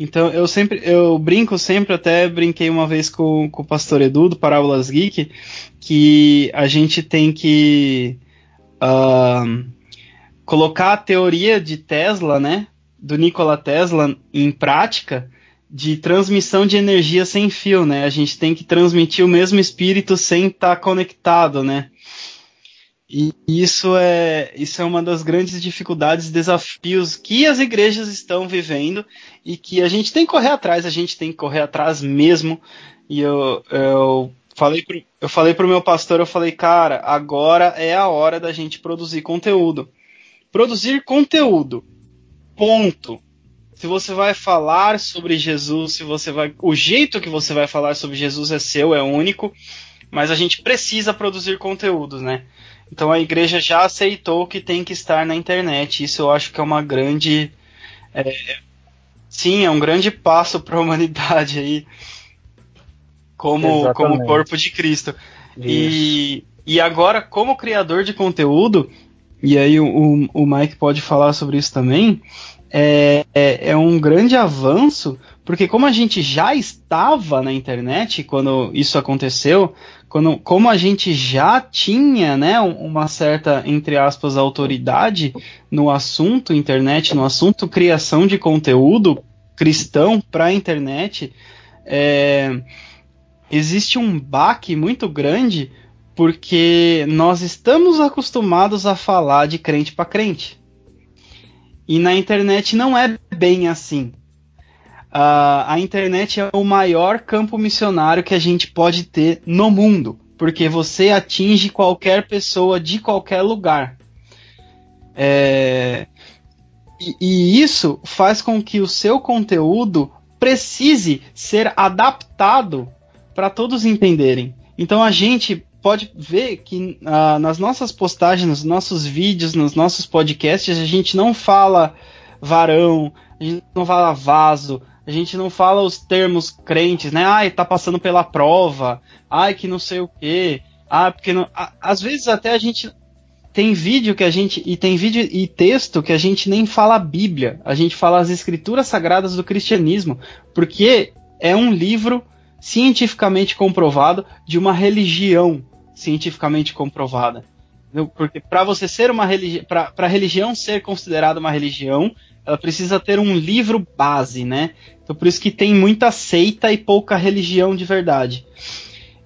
Então eu sempre eu brinco sempre, até brinquei uma vez com, com o pastor Edu do Parábolas Geek, que a gente tem que uh, colocar a teoria de Tesla, né? do Nikola Tesla em prática de transmissão de energia sem fio, né? A gente tem que transmitir o mesmo espírito sem estar tá conectado, né? E isso é, isso é uma das grandes dificuldades, desafios que as igrejas estão vivendo e que a gente tem que correr atrás, a gente tem que correr atrás mesmo. E eu, eu falei pro, eu falei pro meu pastor, eu falei, cara, agora é a hora da gente produzir conteúdo. Produzir conteúdo. Ponto. Se você vai falar sobre Jesus, se você vai. O jeito que você vai falar sobre Jesus é seu, é único, mas a gente precisa produzir conteúdos, né? Então a igreja já aceitou que tem que estar na internet. Isso eu acho que é uma grande. É, sim, é um grande passo para a humanidade aí como, como corpo de Cristo. E, e agora, como criador de conteúdo, e aí o, o Mike pode falar sobre isso também, é, é, é, um grande avanço, porque como a gente já estava na internet quando isso aconteceu, quando, como a gente já tinha né, uma certa, entre aspas, autoridade no assunto internet, no assunto criação de conteúdo cristão para a internet, é, existe um baque muito grande porque nós estamos acostumados a falar de crente para crente. E na internet não é bem assim. Uh, a internet é o maior campo missionário que a gente pode ter no mundo, porque você atinge qualquer pessoa de qualquer lugar. É... E, e isso faz com que o seu conteúdo precise ser adaptado para todos entenderem. Então a gente pode ver que uh, nas nossas postagens, nos nossos vídeos, nos nossos podcasts, a gente não fala varão, a gente não fala vaso, a gente não fala os termos crentes, né? Ai, tá passando pela prova, ai, que não sei o quê, ah, porque não... às vezes até a gente tem vídeo que a gente e tem vídeo e texto que a gente nem fala a Bíblia, a gente fala as escrituras sagradas do cristianismo, porque é um livro cientificamente comprovado de uma religião cientificamente comprovada. Porque para você ser uma religião, para a religião ser considerada uma religião, ela precisa ter um livro base, né? Então por isso que tem muita seita e pouca religião de verdade.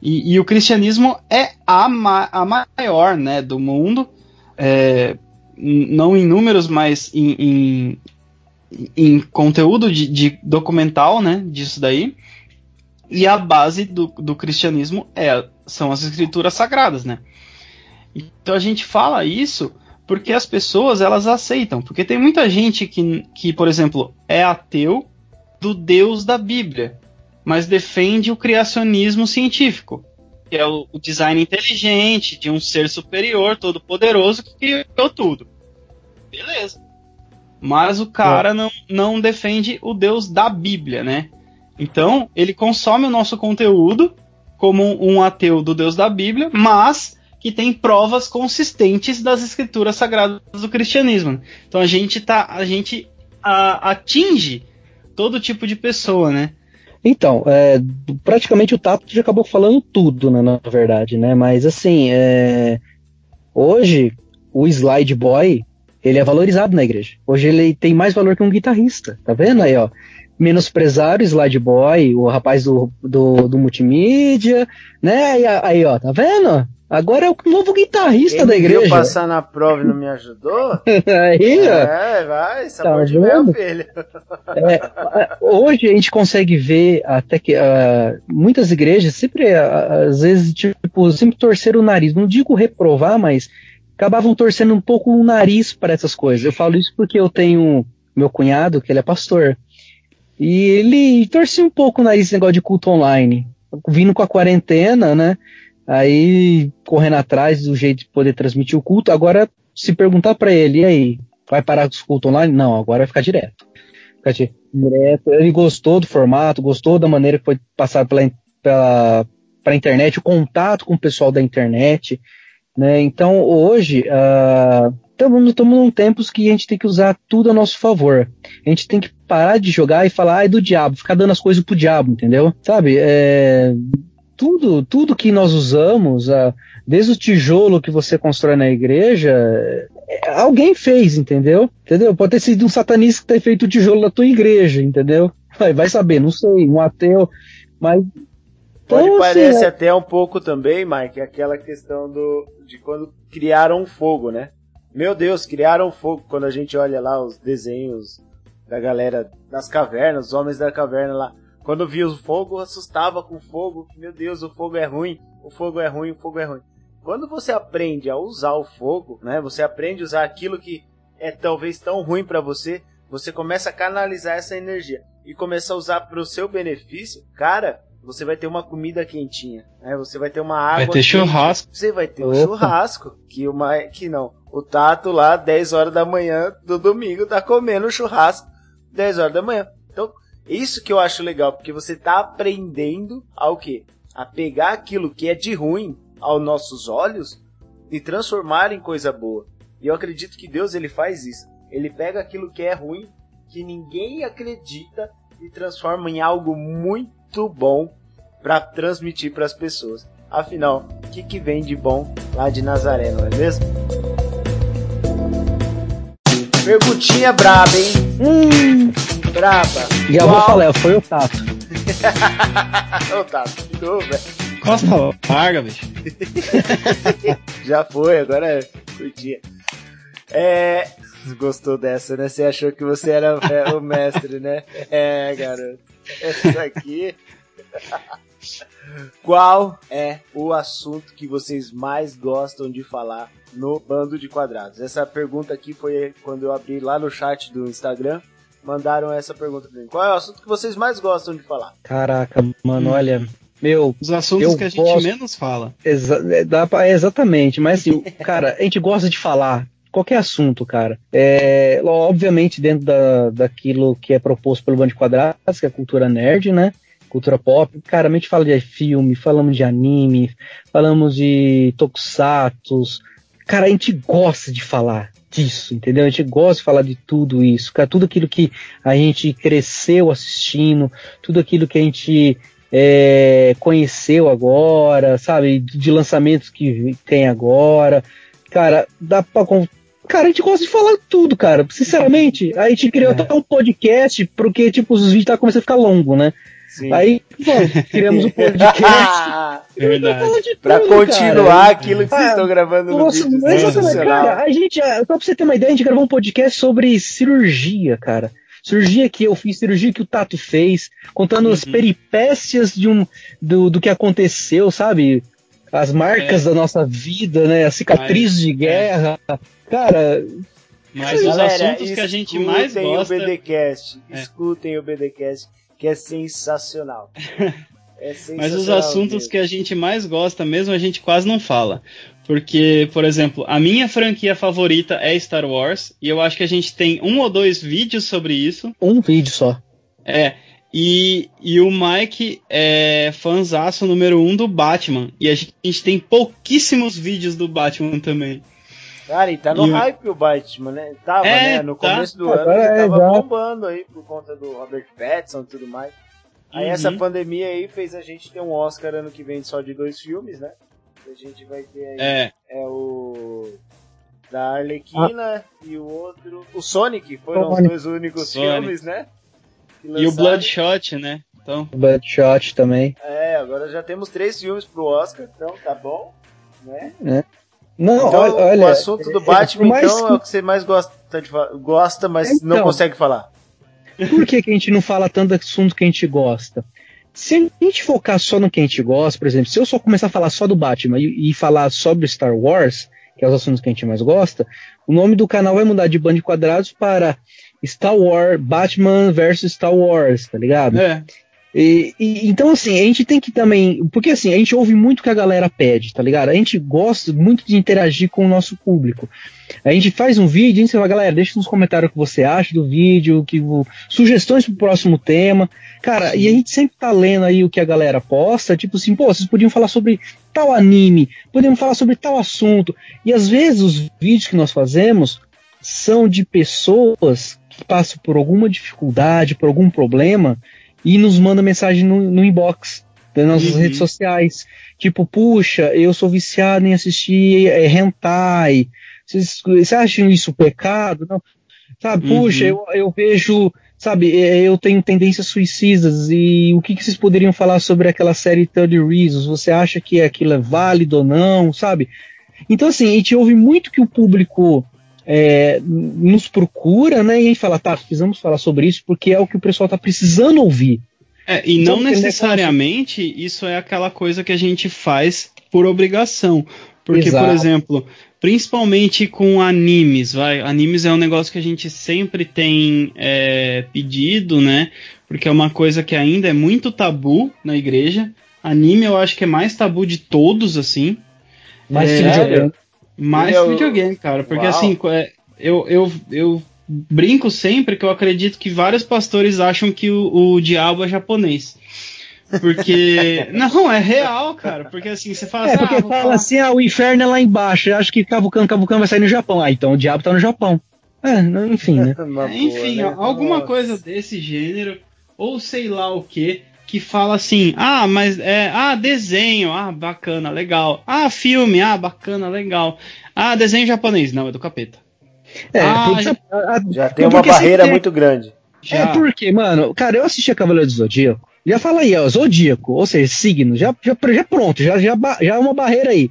E, e o cristianismo é a, ma a maior, né, do mundo, é, não em números, mas em, em, em conteúdo de, de documental, né, disso daí. E a base do, do cristianismo é, são as escrituras sagradas, né? Então a gente fala isso porque as pessoas elas aceitam. Porque tem muita gente que, que por exemplo, é ateu do Deus da Bíblia, mas defende o criacionismo científico, que é o, o design inteligente de um ser superior, todo poderoso que criou tudo. Beleza. Mas o cara é. não, não defende o Deus da Bíblia, né? Então, ele consome o nosso conteúdo como um ateu do Deus da Bíblia, mas que tem provas consistentes das escrituras sagradas do cristianismo. Então a gente tá, a gente a, atinge todo tipo de pessoa, né? Então, é, praticamente o Tato já acabou falando tudo, né, na verdade, né? Mas assim, é, hoje o slide boy ele é valorizado na igreja. Hoje ele tem mais valor que um guitarrista, tá vendo aí, ó? Menosprezar o Slide Boy, o rapaz do, do, do multimídia, né? E aí, ó, tá vendo? Agora é o novo guitarrista Quem da igreja. Viu passar na prova e não me ajudou? <laughs> aí, ó. É, vai, sabor tá de mel, filho. <laughs> É, hoje a gente consegue ver até que uh, muitas igrejas sempre, uh, às vezes, tipo, sempre torceram o nariz. Não digo reprovar, mas acabavam torcendo um pouco o nariz para essas coisas. Eu falo isso porque eu tenho meu cunhado, que ele é pastor. E ele torcia um pouco o nariz esse negócio de culto online. Vindo com a quarentena, né? Aí correndo atrás do jeito de poder transmitir o culto. Agora, se perguntar para ele, e aí, vai parar com os cultos online? Não, agora vai ficar direto. Ficar direto. Ele gostou do formato, gostou da maneira que foi passado pela, pela pra internet, o contato com o pessoal da internet. Né? Então, hoje, uh, estamos num tempos que a gente tem que usar tudo a nosso favor. A gente tem que parar de jogar e falar, ah, é do diabo, ficar dando as coisas pro diabo, entendeu? Sabe? É, tudo, tudo que nós usamos, desde o tijolo que você constrói na igreja, é, alguém fez, entendeu? Entendeu? Pode ter sido um satanista que tenha feito o tijolo da tua igreja, entendeu? Vai, vai saber, não sei, um ateu, mas Pode então, parece assim, é até um pouco também, Mike, aquela questão do de quando criaram fogo, né? Meu Deus, criaram fogo quando a gente olha lá os desenhos da galera das cavernas, os homens da caverna lá. Quando via o fogo, assustava com o fogo. Meu Deus, o fogo é ruim, o fogo é ruim, o fogo é ruim. Quando você aprende a usar o fogo, né? Você aprende a usar aquilo que é talvez tão ruim para você, você começa a canalizar essa energia e começa a usar para o seu benefício, cara, você vai ter uma comida quentinha, né? Você vai ter uma água. Vai ter quente, churrasco. Você vai ter Opa. um churrasco que uma que não. O Tato lá 10 horas da manhã do domingo tá comendo churrasco 10 horas da manhã. Então, isso que eu acho legal, porque você tá aprendendo ao quê? A pegar aquilo que é de ruim aos nossos olhos e transformar em coisa boa. E eu acredito que Deus ele faz isso. Ele pega aquilo que é ruim, que ninguém acredita e transforma em algo muito bom para transmitir para as pessoas. Afinal, o que, que vem de bom lá de Nazaré, não é mesmo? Perguntinha braba, hein? Hum. Braba. E eu vou falar, foi o Tato. <laughs> o Tato, de novo, velho. Costa larga, bicho. <laughs> Já foi, agora é curtia. É. Gostou dessa, né? Você achou que você era o mestre, né? É, garoto. Essa aqui. Qual é o assunto que vocês mais gostam de falar no Bando de Quadrados? Essa pergunta aqui foi quando eu abri lá no chat do Instagram. Mandaram essa pergunta pra mim. Qual é o assunto que vocês mais gostam de falar? Caraca, mano, hum. olha. Meu, Os assuntos que a gente gosto... menos fala. Exa é, dá pra... exatamente, mas assim, cara, a gente gosta de falar qualquer assunto, cara. É, obviamente, dentro da, daquilo que é proposto pelo Bando de Quadrados, que é a cultura nerd, né? Cultura pop. Cara, a gente fala de filme, falamos de anime, falamos de tokusatsu. Cara, a gente gosta de falar disso, entendeu? A gente gosta de falar de tudo isso, cara. Tudo aquilo que a gente cresceu assistindo, tudo aquilo que a gente é, conheceu agora, sabe? De lançamentos que tem agora. Cara, dá pra Cara, a gente gosta de falar tudo, cara. Sinceramente, a gente criou é. até um podcast, porque, tipo, os vídeos tá começando a ficar longo, né? Sim. Aí, bom, criamos um podcast. <laughs> Verdade. Tudo, pra continuar cara. aquilo que vocês estão gravando no Nossa, vídeo. Exatamente, cara. A gente, só pra você ter uma ideia, a gente gravou um podcast sobre cirurgia, cara. Cirurgia que eu fiz, cirurgia que o Tato fez, contando uhum. as peripécias de um, do, do que aconteceu, sabe? As marcas é. da nossa vida, né? As cicatrizes Mas, de guerra. É. Cara. Mas os galera, assuntos que a gente mais gosta. O BDcast, é. Escutem o BDcast, que é sensacional. É sensacional <laughs> Mas os assuntos mesmo. que a gente mais gosta mesmo, a gente quase não fala. Porque, por exemplo, a minha franquia favorita é Star Wars, e eu acho que a gente tem um ou dois vídeos sobre isso. Um vídeo só. É. E, e o Mike é fãzaço número um do Batman. E a gente, a gente tem pouquíssimos vídeos do Batman também. Cara, e tá no e hype o Batman, né? Tava, é, né? No tá. começo do ano ele tava é, bombando aí por conta do Robert Pattinson e tudo mais. Aí uhum. essa pandemia aí fez a gente ter um Oscar ano que vem só de dois filmes, né? A gente vai ter aí é, é o da Arlequina ah. e o outro, o Sonic, foram Sonic. os dois únicos Sonic. filmes, né? E o Bloodshot, né? Então. Bloodshot também. É, agora já temos três filmes pro Oscar, então tá bom, né? É. Não, então, olha, o assunto do Batman, mais... então, é o que você mais gosta, de gosta mas então, não consegue falar. Por que, que a gente não fala tanto do assunto que a gente gosta? Se a gente focar só no que a gente gosta, por exemplo, se eu só começar a falar só do Batman e, e falar sobre Star Wars, que é os assuntos que a gente mais gosta, o nome do canal vai mudar de Band de Quadrados para Star Wars, Batman versus Star Wars, tá ligado? É. E, e, então, assim, a gente tem que também. Porque, assim, a gente ouve muito o que a galera pede, tá ligado? A gente gosta muito de interagir com o nosso público. A gente faz um vídeo, a gente fala, galera, deixa nos comentários o que você acha do vídeo, que, sugestões pro próximo tema. Cara, e a gente sempre tá lendo aí o que a galera posta, tipo assim, pô, vocês podiam falar sobre tal anime, podemos falar sobre tal assunto. E às vezes os vídeos que nós fazemos são de pessoas que passam por alguma dificuldade, por algum problema e nos manda mensagem no, no inbox das nossas uhum. redes sociais. Tipo, puxa, eu sou viciado em assistir é, hentai. Vocês, acham isso pecado? Não. Sabe, uhum. puxa, eu, eu vejo, sabe, é, eu tenho tendências suicidas e o que, que vocês poderiam falar sobre aquela série 30 Reasons? Você acha que aquilo é válido ou não, sabe? Então, assim, a gente ouve muito que o público é, nos procura, né? E a gente fala, tá, precisamos falar sobre isso porque é o que o pessoal tá precisando ouvir. É, e não necessariamente isso é aquela coisa que a gente faz por obrigação. Porque, Exato. por exemplo, principalmente com animes, vai. Animes é um negócio que a gente sempre tem é, pedido, né? Porque é uma coisa que ainda é muito tabu na igreja. Anime eu acho que é mais tabu de todos, assim. Mais é. Mais eu... videogame, cara. Porque Uau. assim, é, eu, eu, eu brinco sempre que eu acredito que vários pastores acham que o, o diabo é japonês. Porque. <laughs> não, é real, cara. Porque assim, você fala é, assim. porque ah, fala falar... assim, ah, o inferno é lá embaixo. Eu acho que Cavucano, Cavucano vai sair no Japão. Ah, então o diabo tá no Japão. É, enfim, né? <laughs> é, enfim, boa, né? alguma Nossa. coisa desse gênero, ou sei lá o que, que fala assim: ah, mas é. Ah, desenho, ah, bacana, legal. Ah, filme, ah, bacana, legal. Ah, desenho japonês, não, é do capeta. É, ah, já, já, tem uma barreira muito grande. Já. É porque, mano, cara, eu assisti a Cavaleiro do Zodíaco. Já fala aí, ó, zodíaco, ou seja, signo, já, já, já pronto, já, já, já é uma barreira aí.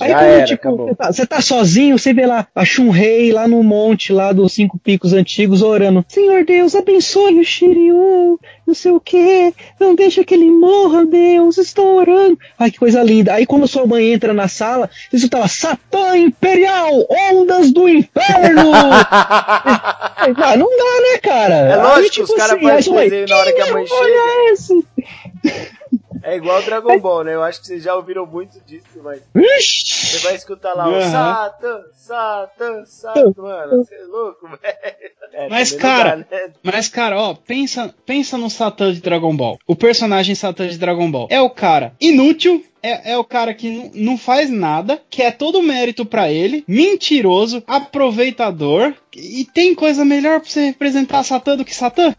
Aí quando, era, tipo, você tá, você tá, sozinho, você vê lá a Shunrei lá no monte, lá dos cinco picos antigos, orando. Senhor Deus, abençoe o Shiryu, não sei o que, não deixa que ele morra, Deus, estou orando. Ai, que coisa linda. Aí quando sua mãe entra na sala, você tava Satã Imperial, ondas do inferno! ah, <laughs> não dá, né, cara? É lógico, Aí, tipo, os caras assim, fazem na hora que a mãe chega. É esse? É igual Dragon Ball, né? Eu acho que vocês já ouviram muito disso, mas. Você vai escutar lá o Satan, Satan, Satan. Mano, você é louco, velho. É, mas, cara, dá, né? mas, cara, ó, pensa, pensa no Satan de Dragon Ball. O personagem Satan de Dragon Ball é o cara inútil, é, é, o cara que não faz nada, que é todo mérito para ele, mentiroso, aproveitador. E tem coisa melhor pra você representar Satã do que Satã?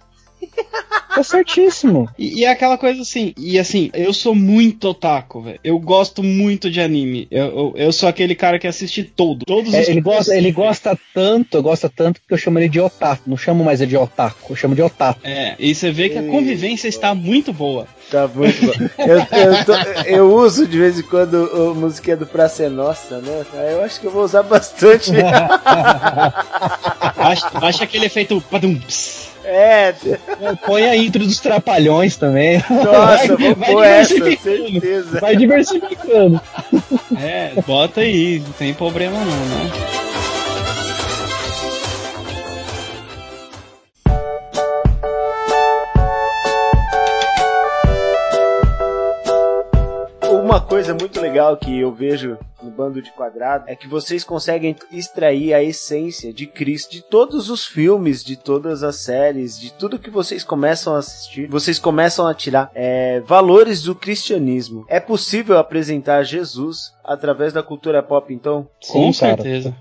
Tá certíssimo. E, e, é aquela coisa assim, e assim, eu sou muito otaku, velho. Eu gosto muito de anime. Eu, eu, eu, sou aquele cara que assiste todo. Todos é, ele, gosta, ele gosta tanto, gosta tanto que eu chamo ele de otaku. Não chamo mais ele de otaku, eu chamo de otaku. É, e você vê que a convivência está muito boa. Tá muito bom. Eu, eu, tô, eu, uso de vez em quando a musiquinha do Praça é Nossa, né? Eu acho que eu vou usar bastante. <laughs> acha, acha aquele efeito. É. Põe a intro dos Trapalhões também. Nossa, vai, vou vai pôr essa, certeza. Vai diversificando. É, bota aí, não tem problema não, né? Uma coisa muito legal que eu vejo no bando de quadrado é que vocês conseguem extrair a essência de Cristo de todos os filmes, de todas as séries, de tudo que vocês começam a assistir. Vocês começam a tirar é, valores do cristianismo. É possível apresentar Jesus através da cultura pop, então? Sim, Com certeza.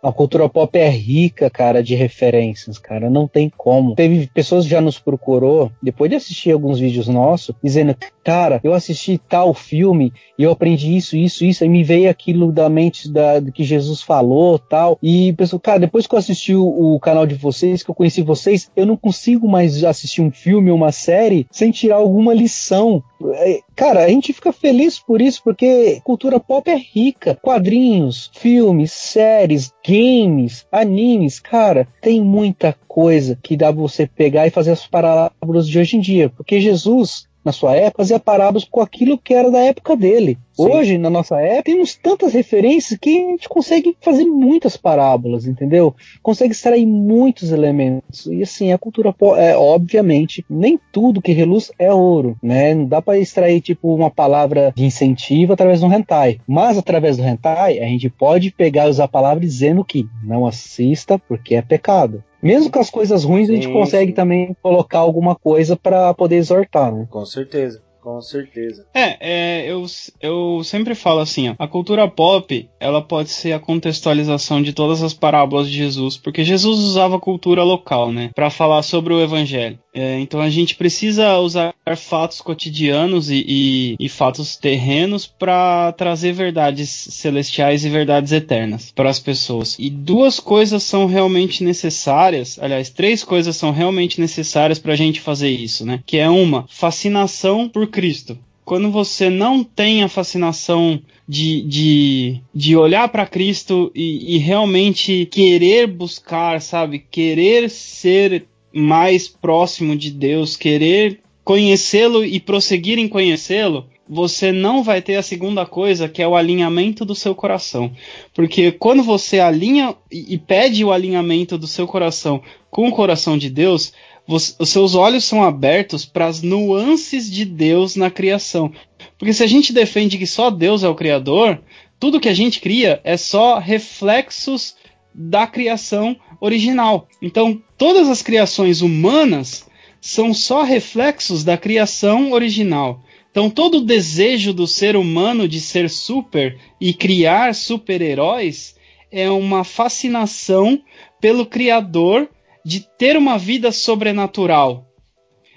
A cultura pop é rica, cara, de referências, cara. Não tem como. Teve pessoas que já nos procurou, depois de assistir alguns vídeos nossos, dizendo, cara, eu assisti tal filme e eu aprendi isso, isso, isso, e me veio aquilo da mente da, que Jesus falou tal. E pessoal, cara, depois que eu assisti o, o, canal de vocês, que eu conheci vocês, eu não consigo mais assistir um filme ou uma série sem tirar alguma lição. É, cara, a gente fica feliz por isso, porque cultura pop é rica. Quadrinhos, filmes, séries, games, animes, cara, tem muita coisa que dá pra você pegar e fazer as parábolas de hoje em dia. Porque Jesus, na sua época, fazia parábolas com aquilo que era da época dele. Sim. Hoje, na nossa época, temos tantas referências que a gente consegue fazer muitas parábolas, entendeu? Consegue extrair muitos elementos. E assim, a cultura é obviamente nem tudo que reluz é ouro, né? Não dá para extrair tipo uma palavra de incentivo através do hentai, mas através do hentai a gente pode pegar e usar a palavra dizendo que não assista porque é pecado. Mesmo com as coisas ruins, sim, a gente consegue sim. também colocar alguma coisa para poder exortar, né? Com certeza. Com certeza. É, é eu, eu sempre falo assim, ó, a cultura pop, ela pode ser a contextualização de todas as parábolas de Jesus, porque Jesus usava a cultura local, né, para falar sobre o evangelho. É, então a gente precisa usar fatos cotidianos e, e, e fatos terrenos para trazer verdades celestiais e verdades eternas para as pessoas. E duas coisas são realmente necessárias, aliás, três coisas são realmente necessárias para a gente fazer isso, né? Que é uma fascinação por Cristo. Quando você não tem a fascinação de, de, de olhar para Cristo e, e realmente querer buscar, sabe? Querer ser mais próximo de Deus, querer conhecê-lo e prosseguir em conhecê-lo, você não vai ter a segunda coisa, que é o alinhamento do seu coração. Porque quando você alinha e pede o alinhamento do seu coração com o coração de Deus, você, os seus olhos são abertos para as nuances de Deus na criação. Porque se a gente defende que só Deus é o Criador, tudo que a gente cria é só reflexos da criação original. Então, todas as criações humanas são só reflexos da criação original. Então, todo o desejo do ser humano de ser super e criar super-heróis é uma fascinação pelo Criador de ter uma vida sobrenatural.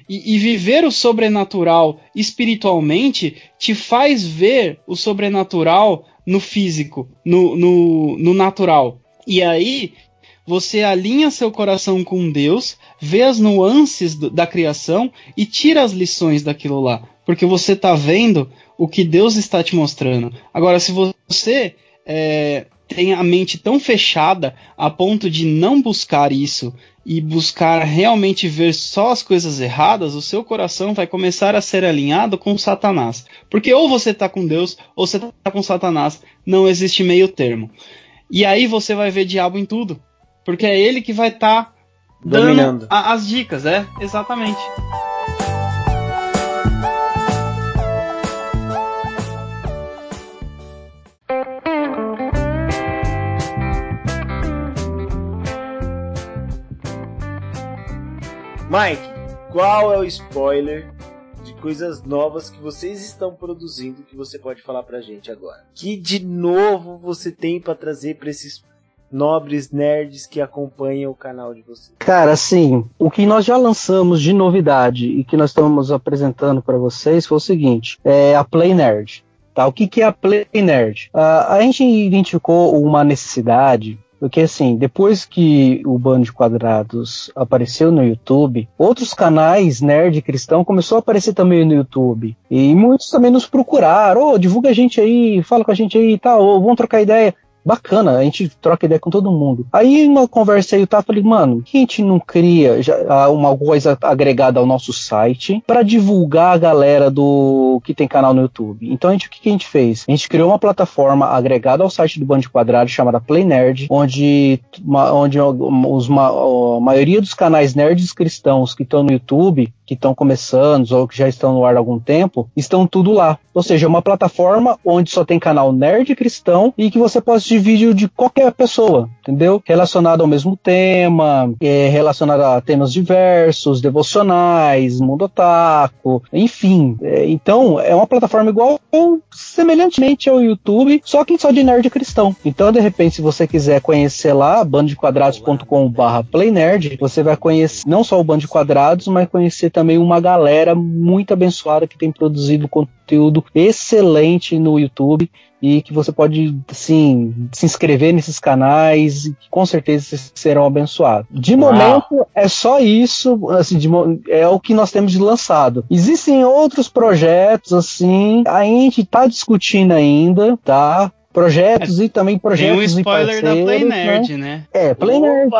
E, e, viver o sobrenatural espiritualmente te faz ver o sobrenatural no físico, no, no, no natural. E aí você alinha seu coração com Deus, vê as nuances do, da criação e tira as lições daquilo lá. Porque você está vendo o que Deus está te mostrando. Agora, se você é, tem a mente tão fechada a ponto de não buscar isso e buscar realmente ver só as coisas erradas, o seu coração vai começar a ser alinhado com Satanás. Porque ou você está com Deus ou você está com Satanás. Não existe meio termo. E aí você vai ver diabo em tudo. Porque é ele que vai estar tá dando a, as dicas, é? Exatamente. Mike, qual é o spoiler de coisas novas que vocês estão produzindo que você pode falar pra gente agora? Que de novo você tem para trazer para esses nobres nerds que acompanham o canal de vocês? Cara, assim, o que nós já lançamos de novidade e que nós estamos apresentando para vocês foi o seguinte: é a Play Nerd. Tá? O que, que é a Play Nerd? Uh, a gente identificou uma necessidade porque assim, depois que o Bando de Quadrados apareceu no YouTube, outros canais nerd cristão começou a aparecer também no YouTube. E muitos também nos procuraram, ô, oh, divulga a gente aí, fala com a gente aí e tal, ou vamos trocar ideia bacana, a gente troca ideia com todo mundo. Aí uma conversa aí, eu tava falei, mano, que a gente não cria já, uma coisa agregada ao nosso site para divulgar a galera do que tem canal no YouTube. Então a gente, o que, que, a gente fez? A gente criou uma plataforma agregada ao site do Band Quadrado chamada Play Nerd, onde, onde os, a maioria dos canais nerds cristãos que estão no YouTube que estão começando ou que já estão no ar há algum tempo, estão tudo lá. Ou seja, é uma plataforma onde só tem canal nerd cristão e que você pode assistir vídeo de qualquer pessoa, entendeu? Relacionado ao mesmo tema, é, relacionado a temas diversos, devocionais, mundo otaku, enfim. É, então, é uma plataforma igual semelhantemente ao YouTube, só que só de nerd cristão. Então, de repente, se você quiser conhecer lá, bandodequadrados.com/playnerd, você vai conhecer não só o Bando de Quadrados, mas conhecer também também uma galera muito abençoada que tem produzido conteúdo excelente no YouTube e que você pode, assim, se inscrever nesses canais e com certeza vocês serão abençoados. De Uau. momento, é só isso, assim, de, é o que nós temos de lançado. Existem outros projetos, assim, a gente tá discutindo ainda, tá? Projetos e também projetos Tem um spoiler da Play né? Nerd, né? né? É, Play Nerd.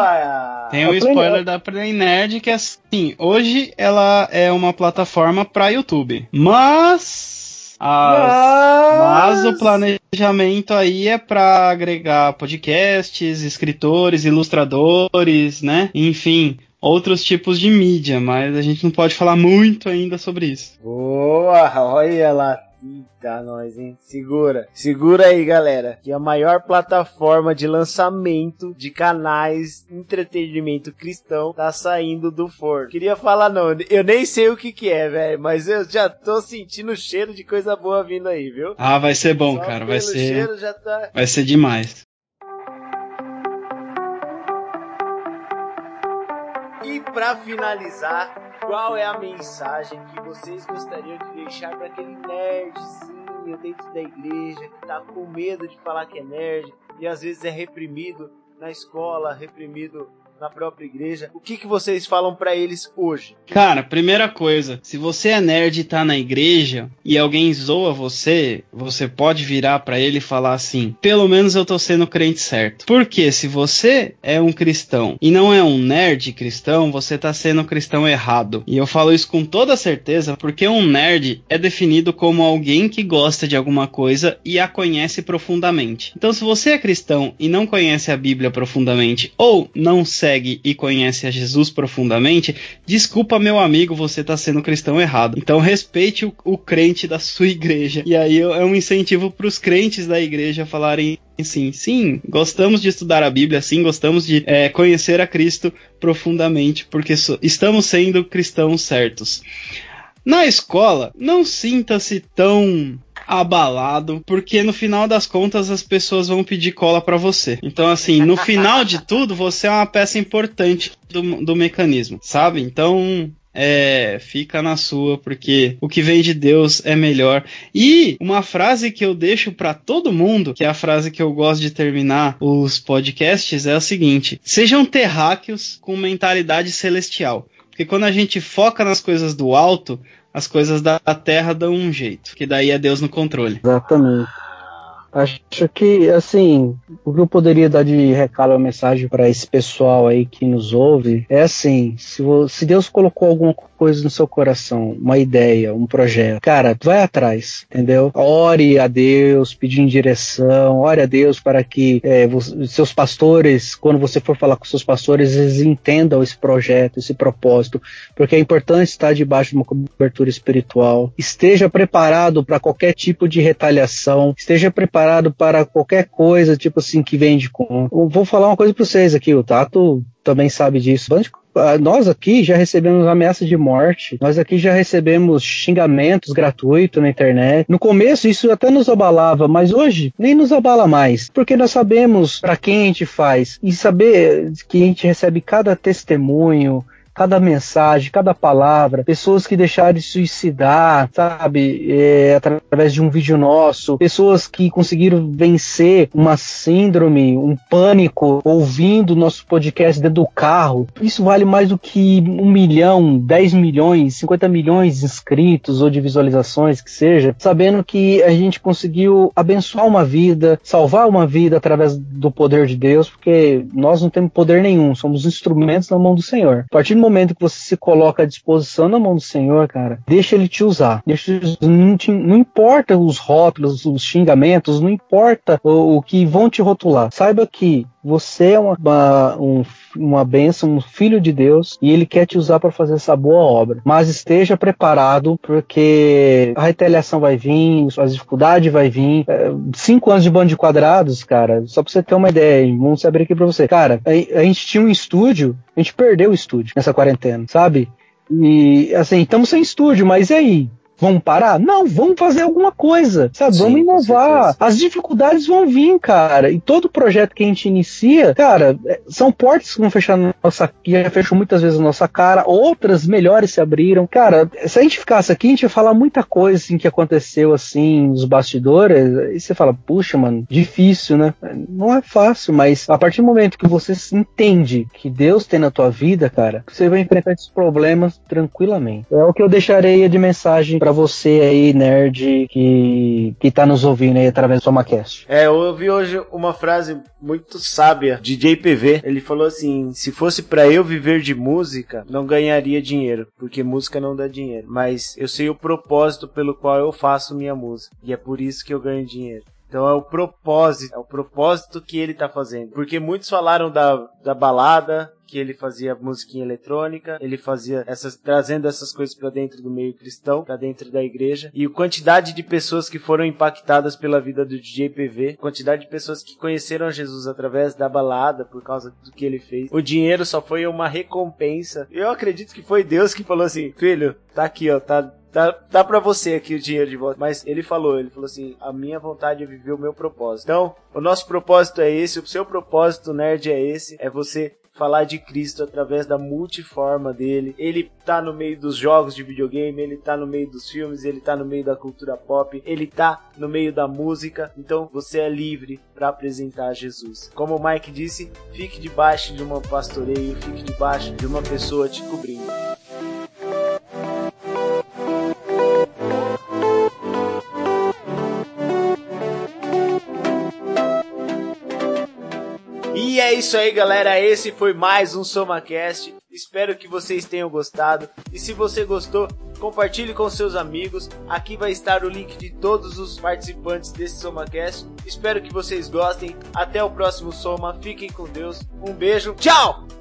Tem um spoiler Nerd. da Play Nerd que é assim, hoje ela é uma plataforma para YouTube, mas as, mas... mas o planejamento aí é para agregar podcasts, escritores, ilustradores, né? Enfim, outros tipos de mídia, mas a gente não pode falar muito ainda sobre isso. Boa, olha lá. Eita, nós, hein? Segura. Segura aí, galera. Que a maior plataforma de lançamento de canais entretenimento cristão tá saindo do forno. Queria falar, não. Eu nem sei o que que é, velho. Mas eu já tô sentindo o cheiro de coisa boa vindo aí, viu? Ah, vai ser bom, Só cara. Vai ser. Tá... Vai ser demais. E para finalizar, qual é a mensagem que vocês gostariam de deixar para aquele nerdzinho dentro da igreja que tá com medo de falar que é nerd e às vezes é reprimido na escola, reprimido na própria igreja. O que, que vocês falam para eles hoje? Cara, primeira coisa, se você é nerd e tá na igreja e alguém zoa você, você pode virar para ele e falar assim: pelo menos eu tô sendo crente certo. Porque se você é um cristão e não é um nerd cristão, você tá sendo cristão errado. E eu falo isso com toda certeza porque um nerd é definido como alguém que gosta de alguma coisa e a conhece profundamente. Então, se você é cristão e não conhece a Bíblia profundamente ou não segue e conhece a Jesus profundamente, desculpa, meu amigo, você está sendo cristão errado. Então, respeite o, o crente da sua igreja. E aí é um incentivo para os crentes da igreja falarem sim, sim, gostamos de estudar a Bíblia, sim, gostamos de é, conhecer a Cristo profundamente, porque so, estamos sendo cristãos certos. Na escola, não sinta-se tão abalado, porque no final das contas as pessoas vão pedir cola para você. Então, assim, no final de <laughs> tudo, você é uma peça importante do, do mecanismo, sabe? Então, é, fica na sua, porque o que vem de Deus é melhor. E uma frase que eu deixo para todo mundo, que é a frase que eu gosto de terminar os podcasts, é a seguinte: sejam terráqueos com mentalidade celestial. Porque quando a gente foca nas coisas do alto, as coisas da terra dão um jeito. Que daí é Deus no controle. Exatamente. Acho que, assim, o que eu poderia dar de recado, uma mensagem para esse pessoal aí que nos ouve é assim: se, se Deus colocou alguma coisa no seu coração, uma ideia, um projeto, cara, vai atrás, entendeu? Ore a Deus, pedindo direção, ore a Deus para que é, seus pastores, quando você for falar com seus pastores, eles entendam esse projeto, esse propósito, porque é importante estar debaixo de uma cobertura espiritual. Esteja preparado para qualquer tipo de retaliação, esteja preparado para qualquer coisa, tipo assim, que vem de com. vou falar uma coisa para vocês aqui, o Tato também sabe disso. Ah, nós aqui já recebemos ameaça de morte, nós aqui já recebemos xingamentos gratuitos na internet. No começo isso até nos abalava, mas hoje nem nos abala mais, porque nós sabemos para quem a gente faz e saber que a gente recebe cada testemunho, cada mensagem, cada palavra, pessoas que deixaram de suicidar, sabe, é, através de um vídeo nosso, pessoas que conseguiram vencer uma síndrome, um pânico, ouvindo nosso podcast dentro do carro. Isso vale mais do que um milhão, dez milhões, cinquenta milhões de inscritos ou de visualizações, que seja, sabendo que a gente conseguiu abençoar uma vida, salvar uma vida através do poder de Deus, porque nós não temos poder nenhum, somos instrumentos na mão do Senhor. A partir do momento que você se coloca à disposição na mão do Senhor, cara, deixa ele te usar. Deixa, não, te, não importa os rótulos, os xingamentos, não importa o, o que vão te rotular. Saiba que você é uma, uma, um, uma bênção, um filho de Deus, e Ele quer te usar para fazer essa boa obra. Mas esteja preparado, porque a retaliação vai vir, as dificuldades vai vir. É, cinco anos de bando de quadrados, cara, só para você ter uma ideia, vamos abrir aqui para você. Cara, a, a gente tinha um estúdio, a gente perdeu o estúdio nessa quarentena, sabe? E assim, estamos sem estúdio, mas e aí? Vamos parar? Não, vamos fazer alguma coisa, sabe? Sim, vamos inovar. As dificuldades vão vir, cara. E todo projeto que a gente inicia, cara, é, são portas que vão fechar na nossa, que já fechou muitas vezes a nossa cara, outras melhores se abriram. Cara, se a gente ficasse aqui, a gente ia falar muita coisa assim que aconteceu assim nos bastidores. E você fala, puxa, mano, difícil, né? Não é fácil, mas a partir do momento que você entende que Deus tem na tua vida, cara, você vai enfrentar esses problemas tranquilamente. É o que eu deixarei de mensagem para para você aí, nerd, que, que tá nos ouvindo aí através do SomaCast. É, eu ouvi hoje uma frase muito sábia de JPV. Ele falou assim: se fosse para eu viver de música, não ganharia dinheiro, porque música não dá dinheiro. Mas eu sei o propósito pelo qual eu faço minha música. E é por isso que eu ganho dinheiro. Então é o propósito, é o propósito que ele tá fazendo. Porque muitos falaram da, da balada, que ele fazia musiquinha eletrônica, ele fazia essas trazendo essas coisas para dentro do meio cristão, para dentro da igreja, e a quantidade de pessoas que foram impactadas pela vida do DJ PV, quantidade de pessoas que conheceram Jesus através da balada por causa do que ele fez. O dinheiro só foi uma recompensa. Eu acredito que foi Deus que falou assim: "Filho, tá aqui, ó, tá Tá, tá pra você aqui o dinheiro de volta. Mas ele falou, ele falou assim: a minha vontade é viver o meu propósito. Então, o nosso propósito é esse, o seu propósito, nerd, é esse: é você falar de Cristo através da multiforma dele. Ele tá no meio dos jogos de videogame, ele tá no meio dos filmes, ele tá no meio da cultura pop, ele tá no meio da música. Então você é livre para apresentar Jesus. Como o Mike disse, fique debaixo de uma pastoreio, fique debaixo de uma pessoa te cobrindo. Isso aí, galera. Esse foi mais um SomaCast. Espero que vocês tenham gostado. E se você gostou, compartilhe com seus amigos. Aqui vai estar o link de todos os participantes desse SomaCast. Espero que vocês gostem. Até o próximo Soma. Fiquem com Deus. Um beijo. Tchau!